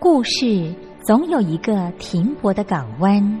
故事总有一个停泊的港湾。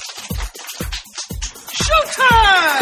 Showtime!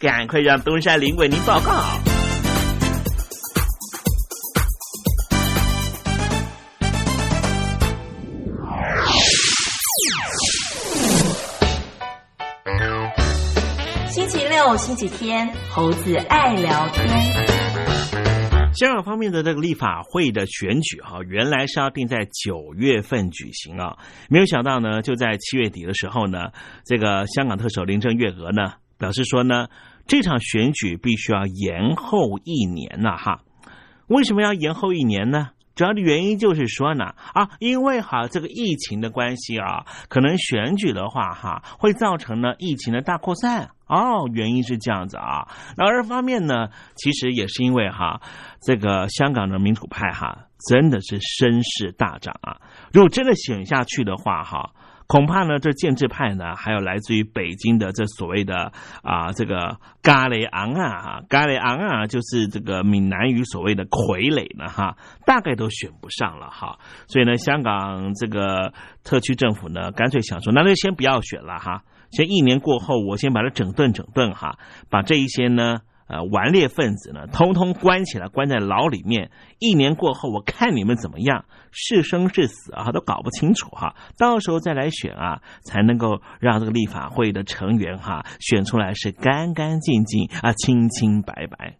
赶快让东山林为您报告。星期六、星期天，猴子爱聊天。香港方面的这个立法会的选举哈，原来是要定在九月份举行啊，没有想到呢，就在七月底的时候呢，这个香港特首林郑月娥呢表示说呢，这场选举必须要延后一年呐哈。为什么要延后一年呢？主要的原因就是说呢，啊，因为哈这个疫情的关系啊，可能选举的话哈，会造成呢疫情的大扩散哦，原因是这样子啊。那二方面呢，其实也是因为哈，这个香港的民主派哈，真的是声势大涨啊。如果真的选下去的话哈。恐怕呢，这建制派呢，还有来自于北京的这所谓的啊，这个咖喱昂啊，哈，咖喱昂啊，就是这个闽南语所谓的傀儡呢，哈，大概都选不上了哈。所以呢，香港这个特区政府呢，干脆想说，那就先不要选了哈，先一年过后，我先把它整顿整顿哈，把这一些呢。呃，顽劣分子呢，通通关起来，关在牢里面。一年过后，我看你们怎么样，是生是死啊，都搞不清楚哈。到时候再来选啊，才能够让这个立法会的成员哈选出来是干干净净啊，清清白白。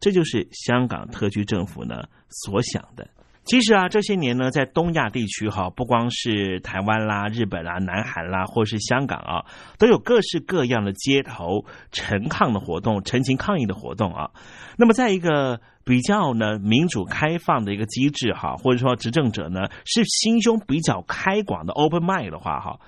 这就是香港特区政府呢所想的。其实啊，这些年呢，在东亚地区哈，不光是台湾啦、日本啦、南韩啦，或是香港啊，都有各式各样的街头陈抗的活动、陈情抗议的活动啊。那么，在一个比较呢民主开放的一个机制哈，或者说执政者呢是心胸比较开广的 open mind 的话哈。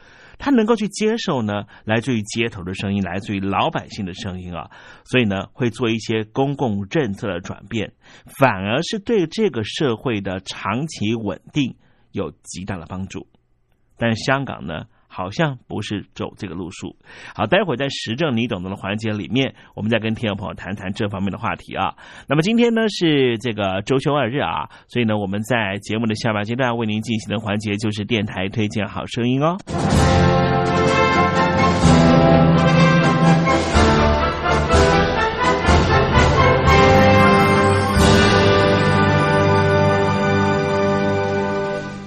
他能够去接受呢，来自于街头的声音，来自于老百姓的声音啊，所以呢，会做一些公共政策的转变，反而是对这个社会的长期稳定有极大的帮助。但香港呢？好像不是走这个路数。好，待会儿在时政你懂得的环节里面，我们再跟听众朋友谈谈这方面的话题啊。那么今天呢是这个周休二日啊，所以呢我们在节目的下半阶段为您进行的环节就是电台推荐好声音哦。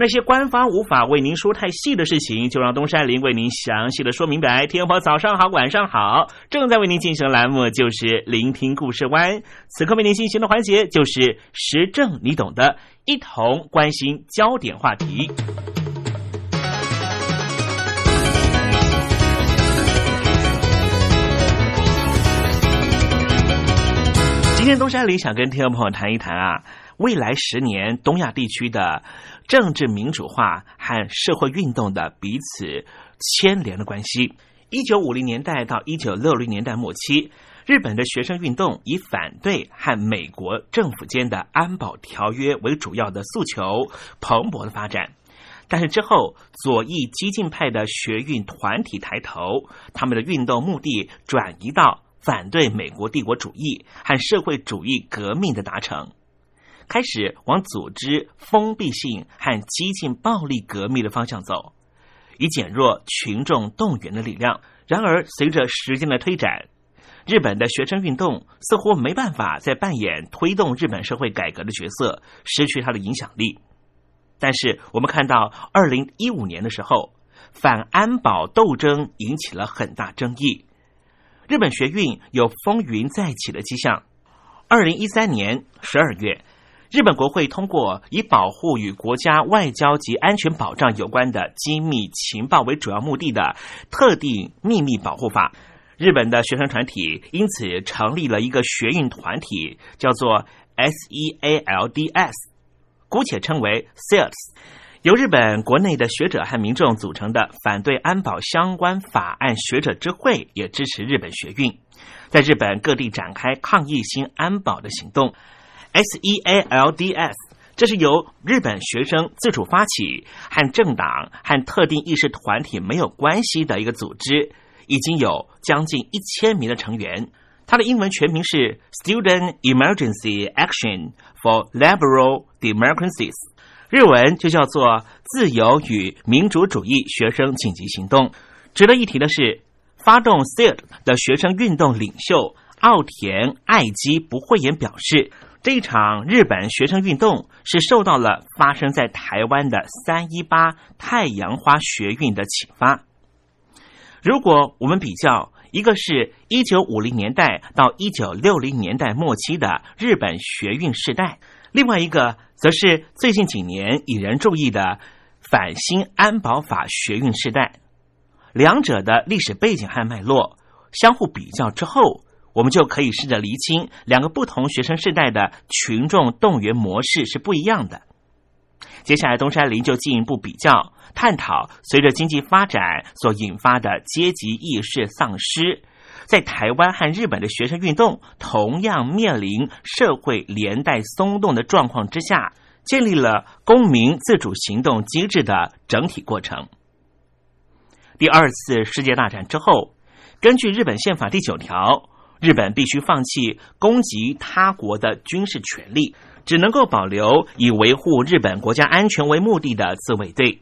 那些官方无法为您说太细的事情，就让东山林为您详细的说明白。天婆早上好，晚上好，正在为您进行的栏目就是聆听故事湾。此刻为您进行的环节就是时政，你懂的，一同关心焦点话题。今天东山林想跟听众朋友谈一谈啊，未来十年东亚地区的。政治民主化和社会运动的彼此牵连的关系。一九五零年代到一九六零年代末期，日本的学生运动以反对和美国政府间的安保条约为主要的诉求，蓬勃的发展。但是之后，左翼激进派的学运团体抬头，他们的运动目的转移到反对美国帝国主义和社会主义革命的达成。开始往组织封闭性和激进暴力革命的方向走，以减弱群众动员的力量。然而，随着时间的推展，日本的学生运动似乎没办法再扮演推动日本社会改革的角色，失去它的影响力。但是，我们看到二零一五年的时候，反安保斗争引起了很大争议，日本学运有风云再起的迹象。二零一三年十二月。日本国会通过以保护与国家外交及安全保障有关的机密情报为主要目的的特定秘密保护法。日本的学生团体因此成立了一个学运团体，叫做 SEALDS，姑且称为 SEALS，由日本国内的学者和民众组成的反对安保相关法案学者之会，也支持日本学运，在日本各地展开抗议新安保的行动。SEALDS，这是由日本学生自主发起，和政党和特定意识团体没有关系的一个组织，已经有将近一千名的成员。它的英文全名是 Student Emergency Action for Liberal Democracies，日文就叫做自由与民主主义学生紧急行动。值得一提的是，发动 SEAL 的学生运动领袖奥田爱基不讳言表示。这场日本学生运动是受到了发生在台湾的三一八太阳花学运的启发。如果我们比较，一个是一九五零年代到一九六零年代末期的日本学运时代，另外一个则是最近几年引人注意的反新安保法学运时代，两者的历史背景和脉络相互比较之后。我们就可以试着厘清两个不同学生世代的群众动员模式是不一样的。接下来，东山林就进一步比较探讨，随着经济发展所引发的阶级意识丧失，在台湾和日本的学生运动同样面临社会连带松动的状况之下，建立了公民自主行动机制的整体过程。第二次世界大战之后，根据日本宪法第九条。日本必须放弃攻击他国的军事权利，只能够保留以维护日本国家安全为目的的自卫队。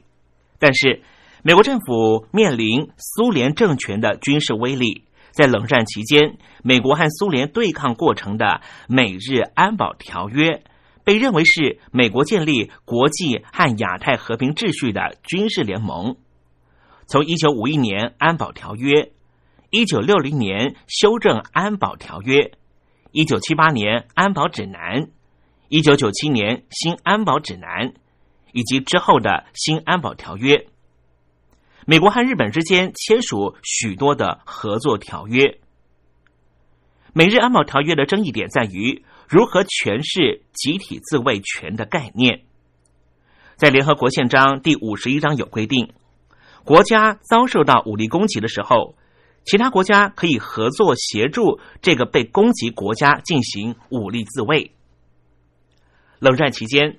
但是，美国政府面临苏联政权的军事威力，在冷战期间，美国和苏联对抗过程的美日安保条约，被认为是美国建立国际和亚太和平秩序的军事联盟。从一九五一年安保条约。一九六零年修正安保条约，一九七八年安保指南，一九九七年新安保指南，以及之后的新安保条约。美国和日本之间签署许多的合作条约。美日安保条约的争议点在于如何诠释集体自卫权的概念。在联合国宪章第五十一章有规定，国家遭受到武力攻击的时候。其他国家可以合作协助这个被攻击国家进行武力自卫。冷战期间，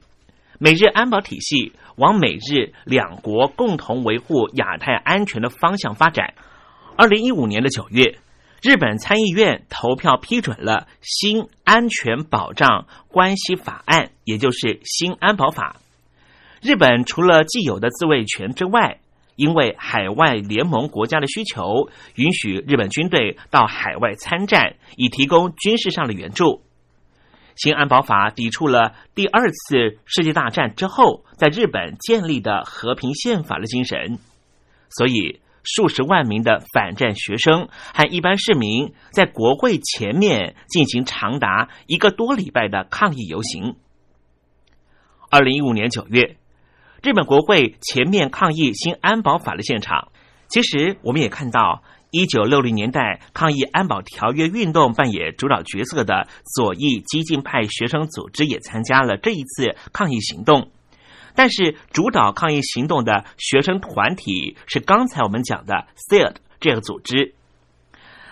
美日安保体系往美日两国共同维护亚太安全的方向发展。二零一五年的九月，日本参议院投票批准了新安全保障关系法案，也就是新安保法。日本除了既有的自卫权之外，因为海外联盟国家的需求，允许日本军队到海外参战，以提供军事上的援助。新安保法抵触了第二次世界大战之后在日本建立的和平宪法的精神，所以数十万名的反战学生和一般市民在国会前面进行长达一个多礼拜的抗议游行。二零一五年九月，日本国会前面抗议新安保法的现场，其实我们也看到。一九六零年代抗议安保条约运动扮演主导角色的左翼激进派学生组织也参加了这一次抗议行动，但是主导抗议行动的学生团体是刚才我们讲的 SID 这个组织。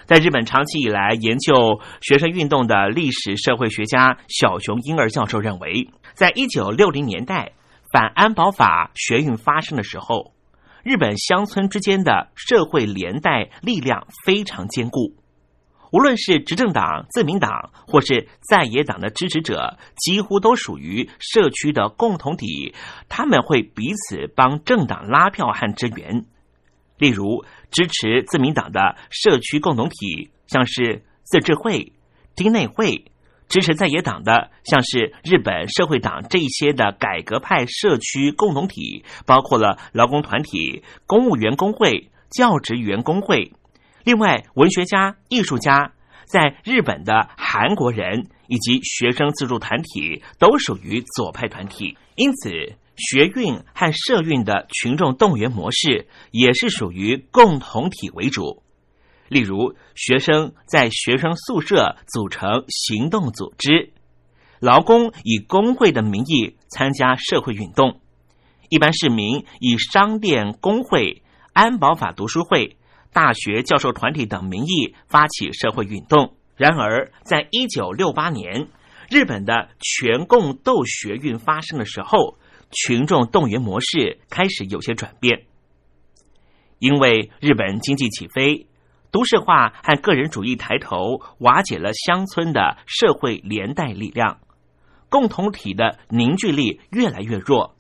在日本长期以来研究学生运动的历史社会学家小熊婴儿教授认为，在一九六零年代反安保法学运发生的时候。日本乡村之间的社会连带力量非常坚固，无论是执政党自民党或是在野党的支持者，几乎都属于社区的共同体。他们会彼此帮政党拉票和支援。例如，支持自民党的社区共同体，像是自治会、町内会。支持在野党的，像是日本社会党这一些的改革派社区共同体，包括了劳工团体、公务员工会、教职员工会。另外，文学家、艺术家，在日本的韩国人以及学生自助团体都属于左派团体。因此，学运和社运的群众动员模式也是属于共同体为主。例如，学生在学生宿舍组成行动组织，劳工以工会的名义参加社会运动，一般市民以商店工会、安保法读书会、大学教授团体等名义发起社会运动。然而，在一九六八年日本的全共斗学运发生的时候，群众动员模式开始有些转变，因为日本经济起飞。都市化和个人主义抬头，瓦解了乡村的社会连带力量，共同体的凝聚力越来越弱。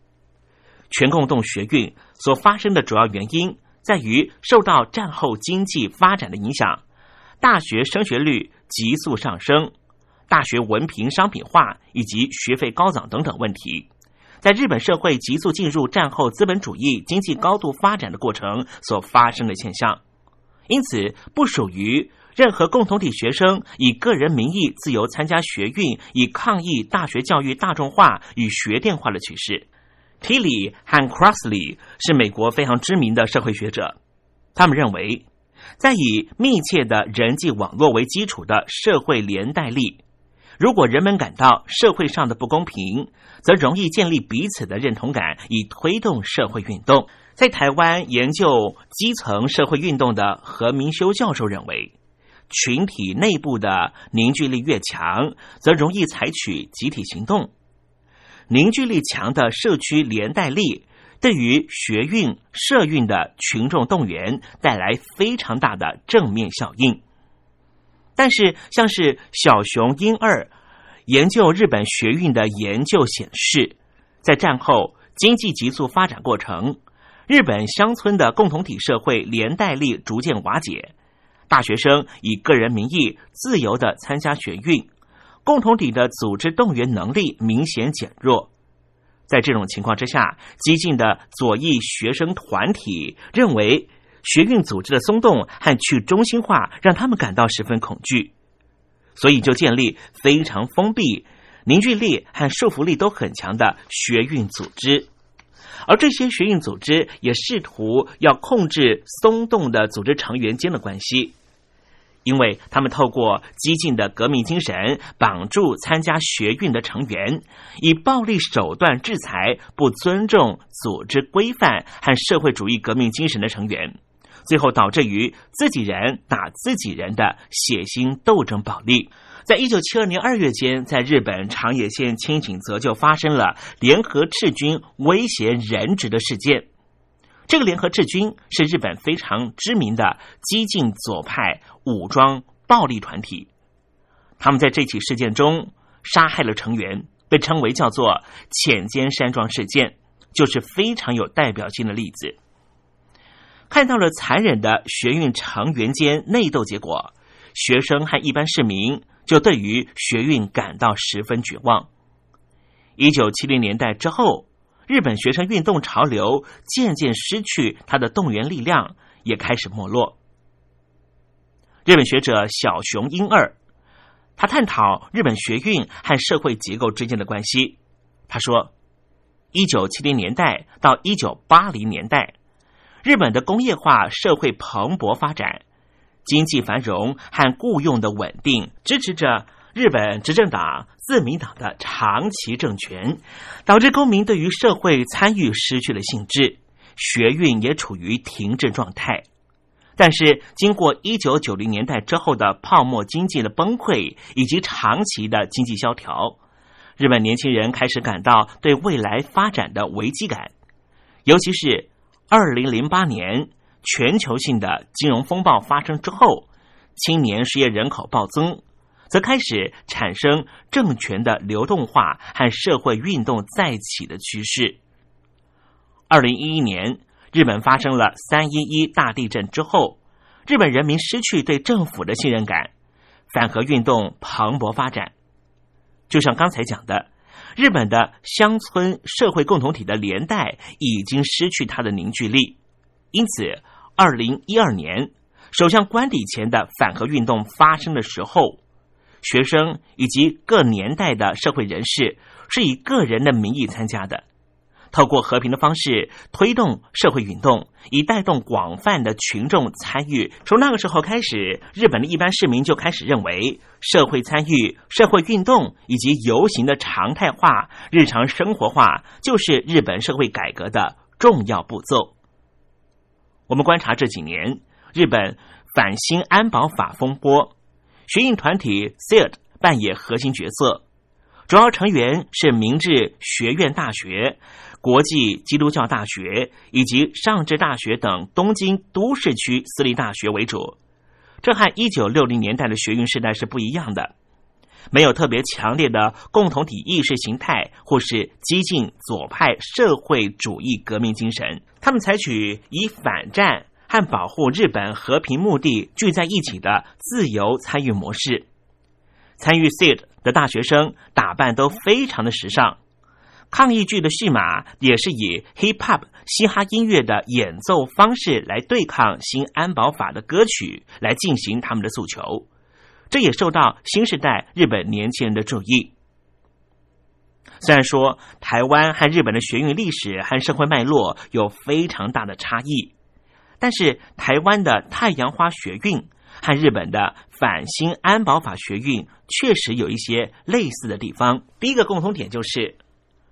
全共动学运所发生的主要原因，在于受到战后经济发展的影响，大学升学率急速上升，大学文凭商品化以及学费高涨等等问题，在日本社会急速进入战后资本主义经济高度发展的过程所发生的现象。因此，不属于任何共同体学生以个人名义自由参加学运，以抗议大学教育大众化与学电化的趋势。Tilly 和 Crossley 是美国非常知名的社会学者，他们认为，在以密切的人际网络为基础的社会连带力，如果人们感到社会上的不公平，则容易建立彼此的认同感，以推动社会运动。在台湾研究基层社会运动的何明修教授认为，群体内部的凝聚力越强，则容易采取集体行动。凝聚力强的社区连带力，对于学运、社运的群众动员带来非常大的正面效应。但是，像是小熊英二研究日本学运的研究显示，在战后经济急速发展过程。日本乡村的共同体社会连带力逐渐瓦解，大学生以个人名义自由的参加学运，共同体的组织动员能力明显减弱。在这种情况之下，激进的左翼学生团体认为学运组织的松动和去中心化让他们感到十分恐惧，所以就建立非常封闭、凝聚力和束缚力都很强的学运组织。而这些学运组织也试图要控制松动的组织成员间的关系，因为他们透过激进的革命精神绑住参加学运的成员，以暴力手段制裁不尊重组织规范和社会主义革命精神的成员，最后导致于自己人打自己人的血腥斗争暴力。在一九七二年二月间，在日本长野县清井泽就发生了联合赤军威胁人质的事件。这个联合赤军是日本非常知名的激进左派武装暴力团体。他们在这起事件中杀害了成员，被称为叫做“浅间山庄事件”，就是非常有代表性的例子。看到了残忍的学运成员间内斗结果，学生和一般市民。就对于学运感到十分绝望。一九七零年代之后，日本学生运动潮流渐渐失去它的动员力量，也开始没落。日本学者小熊英二，他探讨日本学运和社会结构之间的关系。他说，一九七零年代到一九八零年代，日本的工业化社会蓬勃发展，经济繁荣和雇佣的稳定，支持着。日本执政党自民党的长期政权，导致公民对于社会参与失去了兴致，学运也处于停滞状态。但是，经过一九九零年代之后的泡沫经济的崩溃以及长期的经济萧条，日本年轻人开始感到对未来发展的危机感。尤其是二零零八年全球性的金融风暴发生之后，青年失业人口暴增。则开始产生政权的流动化和社会运动再起的趋势。二零一一年，日本发生了三一一大地震之后，日本人民失去对政府的信任感，反核运动蓬勃发展。就像刚才讲的，日本的乡村社会共同体的连带已经失去它的凝聚力，因此，二零一二年首相官邸前的反核运动发生的时候。学生以及各年代的社会人士是以个人的名义参加的，透过和平的方式推动社会运动，以带动广泛的群众参与。从那个时候开始，日本的一般市民就开始认为，社会参与、社会运动以及游行的常态化、日常生活化，就是日本社会改革的重要步骤。我们观察这几年日本反新安保法风波。学运团体 SID 扮演核心角色，主要成员是明治学院大学、国际基督教大学以及上智大学等东京都市区私立大学为主。这和一九六零年代的学运时代是不一样的，没有特别强烈的共同体意识形态或是激进左派社会主义革命精神，他们采取以反战。和保护日本和平目的聚在一起的自由参与模式，参与 SID 的大学生打扮都非常的时尚，抗议剧的戏码也是以 Hip Hop 嘻哈音乐的演奏方式来对抗新安保法的歌曲来进行他们的诉求，这也受到新时代日本年轻人的注意。虽然说台湾和日本的学运历史和社会脉络有非常大的差异。但是台湾的太阳花学运和日本的反新安保法学运确实有一些类似的地方。第一个共同点就是，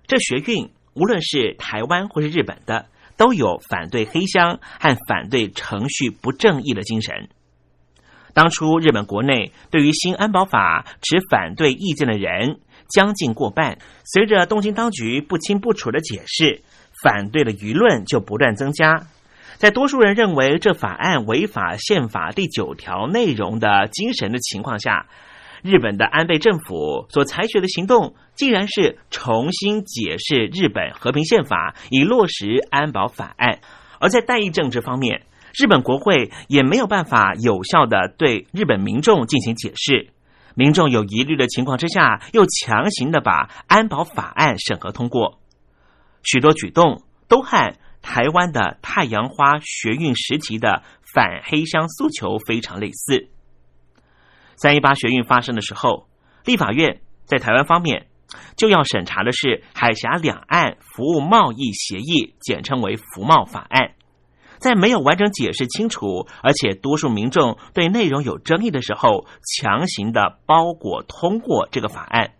这学运无论是台湾或是日本的，都有反对黑箱和反对程序不正义的精神。当初日本国内对于新安保法持反对意见的人将近过半，随着东京当局不清不楚的解释，反对的舆论就不断增加。在多数人认为这法案违法宪法第九条内容的精神的情况下，日本的安倍政府所采取的行动，竟然是重新解释日本和平宪法，以落实安保法案。而在代议政治方面，日本国会也没有办法有效的对日本民众进行解释，民众有疑虑的情况之下，又强行的把安保法案审核通过，许多举动都和。台湾的太阳花学运时期的反黑箱诉求非常类似。三一八学运发生的时候，立法院在台湾方面就要审查的是海峡两岸服务贸易协议，简称为服贸法案。在没有完整解释清楚，而且多数民众对内容有争议的时候，强行的包裹通过这个法案。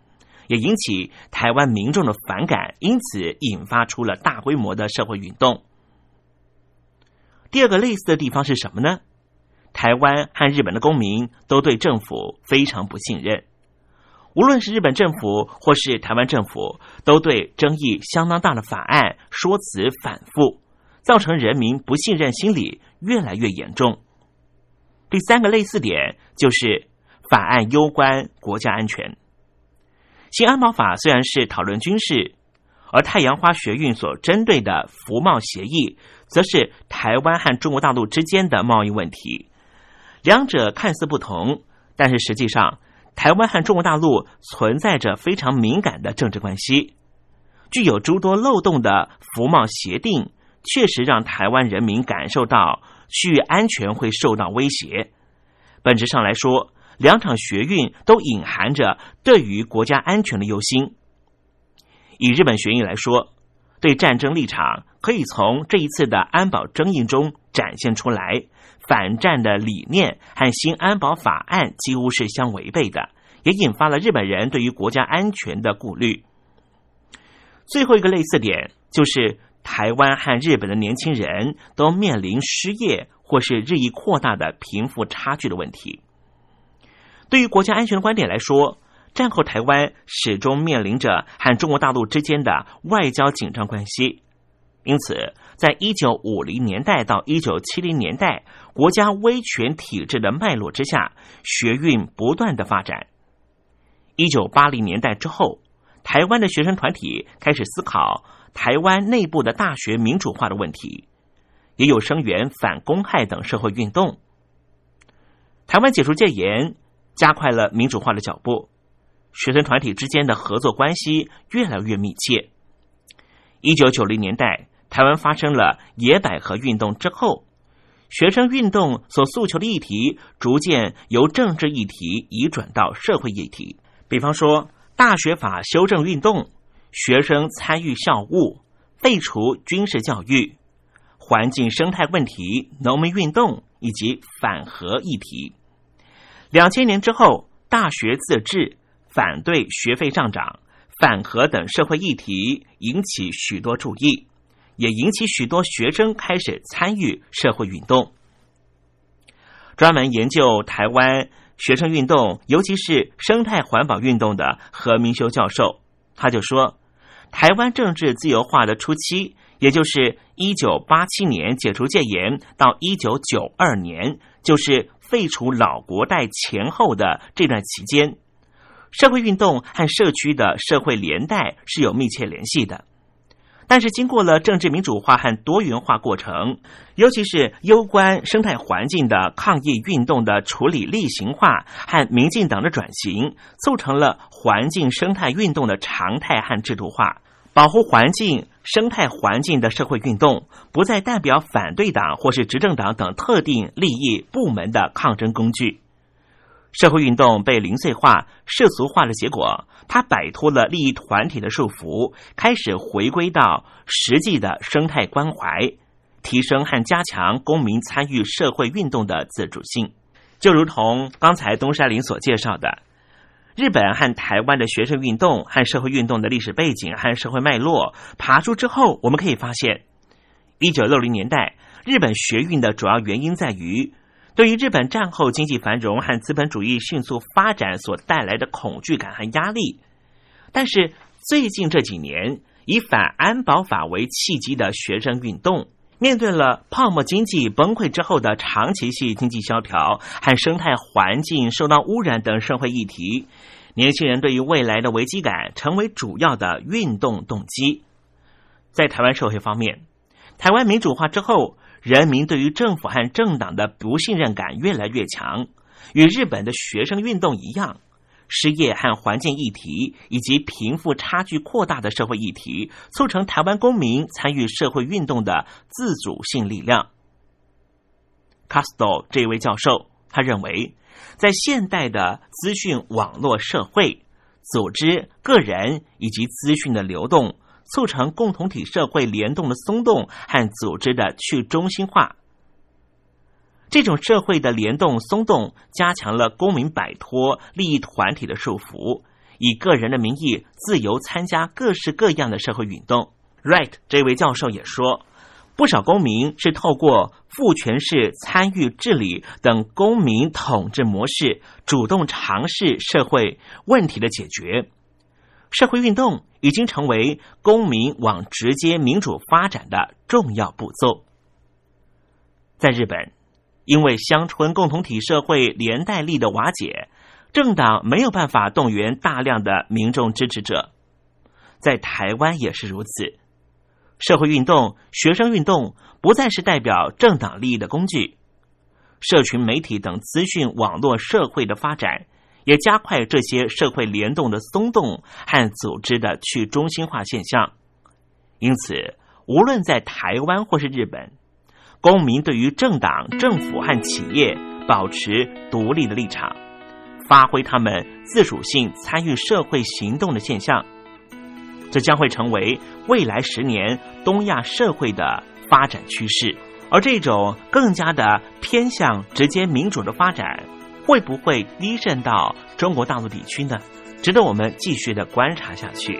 也引起台湾民众的反感，因此引发出了大规模的社会运动。第二个类似的地方是什么呢？台湾和日本的公民都对政府非常不信任，无论是日本政府或是台湾政府，都对争议相当大的法案说辞反复，造成人民不信任心理越来越严重。第三个类似点就是法案攸关国家安全。新安保法虽然是讨论军事，而太阳花学运所针对的服贸协议，则是台湾和中国大陆之间的贸易问题。两者看似不同，但是实际上台湾和中国大陆存在着非常敏感的政治关系，具有诸多漏洞的服贸协定，确实让台湾人民感受到区域安全会受到威胁。本质上来说，两场学运都隐含着对于国家安全的忧心。以日本学运来说，对战争立场可以从这一次的安保争议中展现出来。反战的理念和新安保法案几乎是相违背的，也引发了日本人对于国家安全的顾虑。最后一个类似点就是，台湾和日本的年轻人都面临失业或是日益扩大的贫富差距的问题。对于国家安全的观点来说，战后台湾始终面临着和中国大陆之间的外交紧张关系，因此。在一九五零年代到一九七零年代，国家威权体制的脉络之下，学运不断的发展。一九八零年代之后，台湾的学生团体开始思考台湾内部的大学民主化的问题，也有声援反公害等社会运动。台湾解除戒严，加快了民主化的脚步，学生团体之间的合作关系越来越密切。一九九零年代。台湾发生了野百合运动之后，学生运动所诉求的议题逐渐由政治议题移转到社会议题。比方说，大学法修正运动、学生参与校务、废除军事教育、环境生态问题、农民运动以及反核议题。两千年之后，大学自治、反对学费上涨、反核等社会议题引起许多注意。也引起许多学生开始参与社会运动。专门研究台湾学生运动，尤其是生态环保运动的何明修教授，他就说，台湾政治自由化的初期，也就是一九八七年解除戒严到一九九二年，就是废除老国代前后的这段期间，社会运动和社区的社会连带是有密切联系的。但是，经过了政治民主化和多元化过程，尤其是攸关生态环境的抗议运动的处理例行化和民进党的转型，促成了环境生态运动的常态和制度化。保护环境、生态环境的社会运动，不再代表反对党或是执政党等特定利益部门的抗争工具。社会运动被零碎化、世俗化的结果，它摆脱了利益团体的束缚，开始回归到实际的生态关怀，提升和加强公民参与社会运动的自主性。就如同刚才东山林所介绍的，日本和台湾的学生运动和社会运动的历史背景和社会脉络爬出之后，我们可以发现，一九六零年代日本学运的主要原因在于。对于日本战后经济繁荣和资本主义迅速发展所带来的恐惧感和压力，但是最近这几年以反安保法为契机的学生运动，面对了泡沫经济崩溃之后的长期性经济萧条和生态环境受到污染等社会议题，年轻人对于未来的危机感成为主要的运动动机。在台湾社会方面，台湾民主化之后。人民对于政府和政党的不信任感越来越强，与日本的学生运动一样，失业和环境议题以及贫富差距扩大的社会议题，促成台湾公民参与社会运动的自主性力量。卡斯多这位教授，他认为，在现代的资讯网络社会，组织、个人以及资讯的流动。促成共同体社会联动的松动和组织的去中心化，这种社会的联动松动，加强了公民摆脱利益团体的束缚，以个人的名义自由参加各式各样的社会运动。Right，这位教授也说，不少公民是透过父权式参与治理等公民统治模式，主动尝试社会问题的解决。社会运动已经成为公民往直接民主发展的重要步骤。在日本，因为乡村共同体社会连带力的瓦解，政党没有办法动员大量的民众支持者。在台湾也是如此，社会运动、学生运动不再是代表政党利益的工具，社群媒体等资讯网络社会的发展。也加快这些社会联动的松动和组织的去中心化现象。因此，无论在台湾或是日本，公民对于政党、政府和企业保持独立的立场，发挥他们自主性参与社会行动的现象，这将会成为未来十年东亚社会的发展趋势。而这种更加的偏向直接民主的发展，会不会低震到中国大陆地区呢？值得我们继续的观察下去。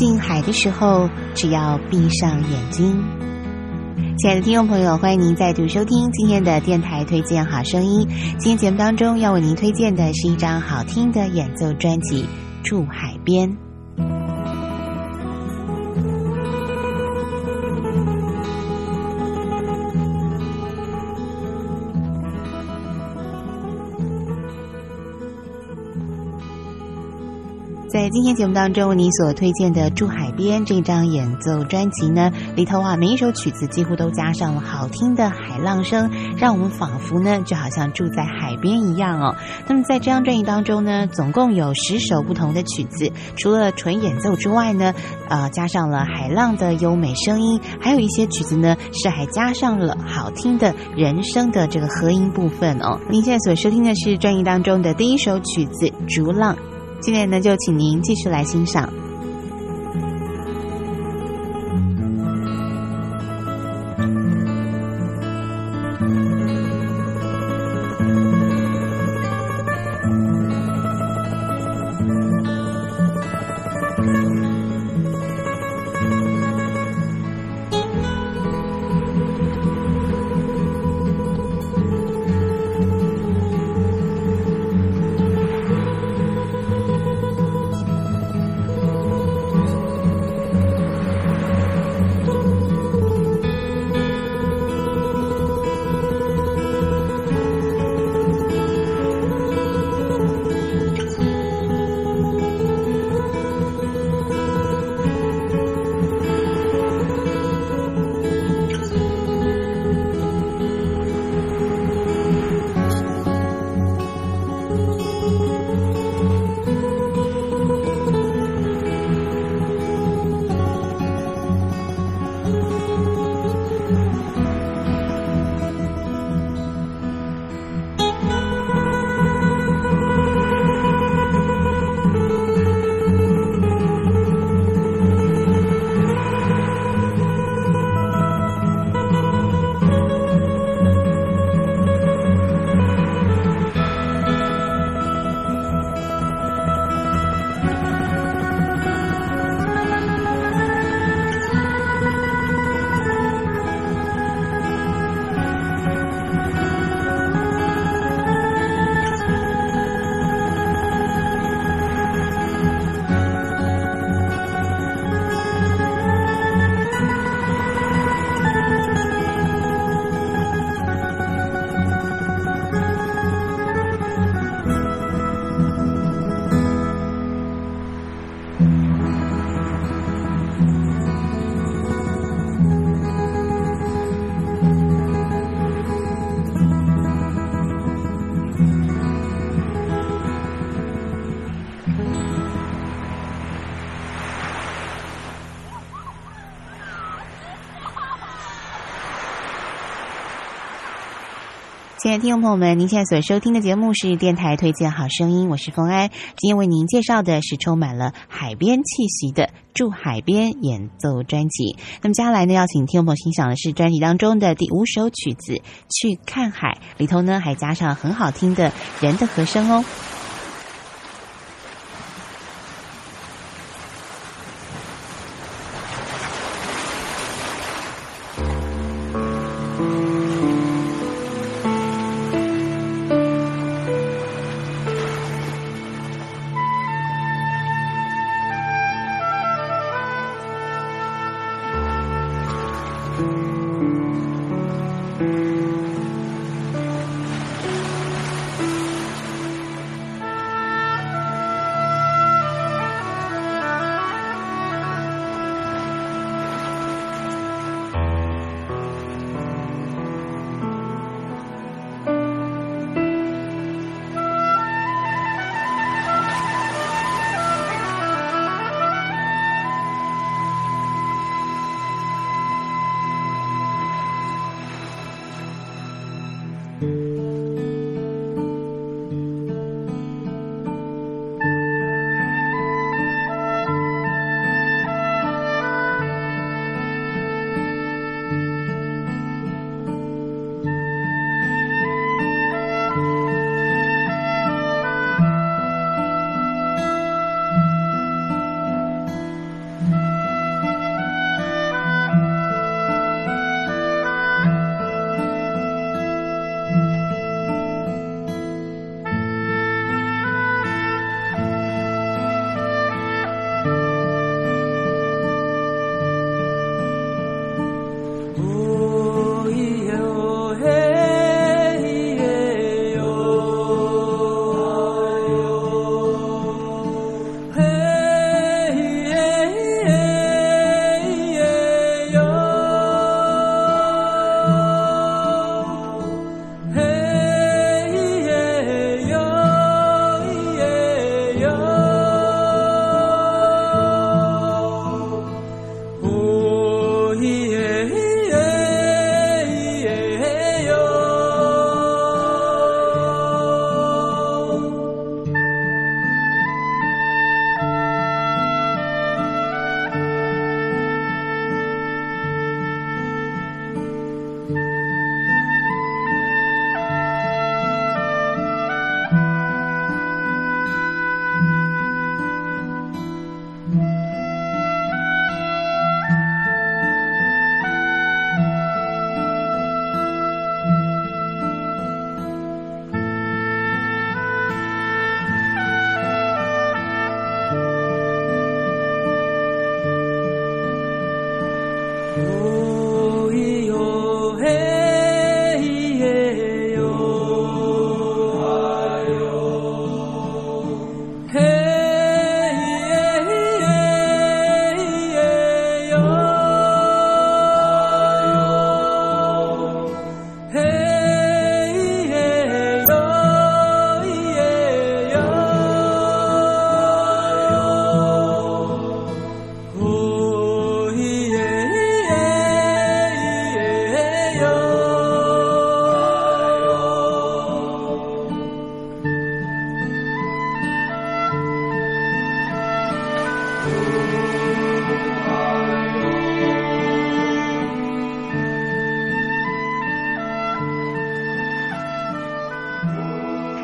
近海的时候，只要闭上眼睛。亲爱的听众朋友，欢迎您再度收听今天的电台推荐好声音。今天节目当中要为您推荐的是一张好听的演奏专辑《住海边》。今天节目当中，你所推荐的《住海边》这张演奏专辑呢，里头啊，每一首曲子几乎都加上了好听的海浪声，让我们仿佛呢就好像住在海边一样哦。那么在这张专辑当中呢，总共有十首不同的曲子，除了纯演奏之外呢，呃，加上了海浪的优美声音，还有一些曲子呢是还加上了好听的人声的这个和音部分哦。您现在所收听的是专辑当中的第一首曲子《逐浪》。今天呢，就请您继续来欣赏。亲爱的听众朋友们，您现在所收听的节目是电台推荐好声音，我是冯安。今天为您介绍的是充满了海边气息的《住海边》演奏专辑。那么接下来呢，要请听众朋友欣赏的是专辑当中的第五首曲子《去看海》，里头呢还加上很好听的人的和声哦。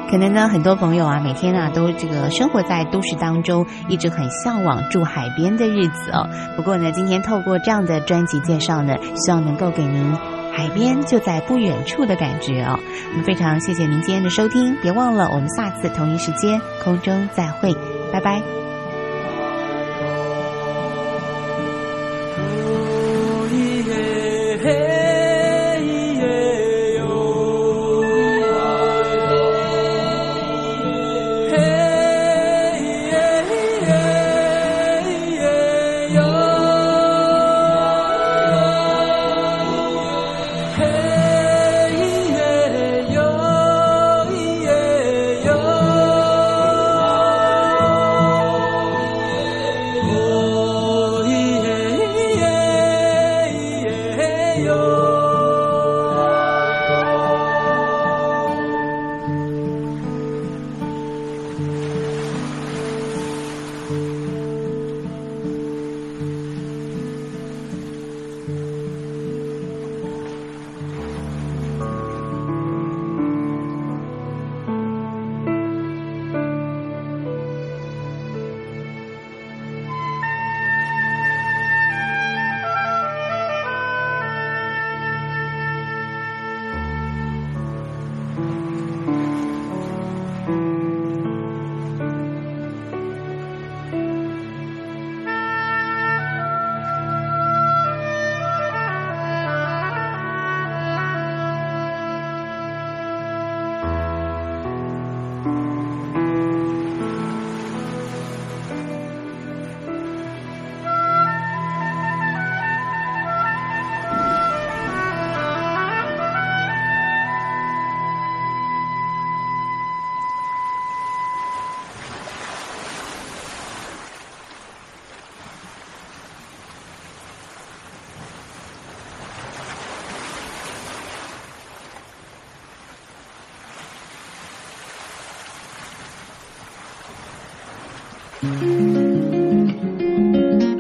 可能呢，很多朋友啊，每天啊都这个生活在都市当中，一直很向往住海边的日子哦。不过呢，今天透过这样的专辑介绍呢，希望能够给您海边就在不远处的感觉哦。那么非常谢谢您今天的收听，别忘了我们下次同一时间空中再会，拜拜。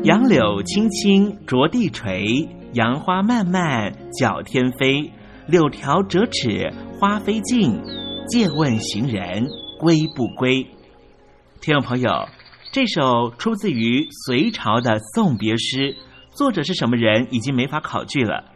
杨柳青青着地垂，杨花漫漫搅天飞。柳条折尺花飞尽，借问行人归不归？听众朋友，这首出自于隋朝的送别诗，作者是什么人已经没法考据了。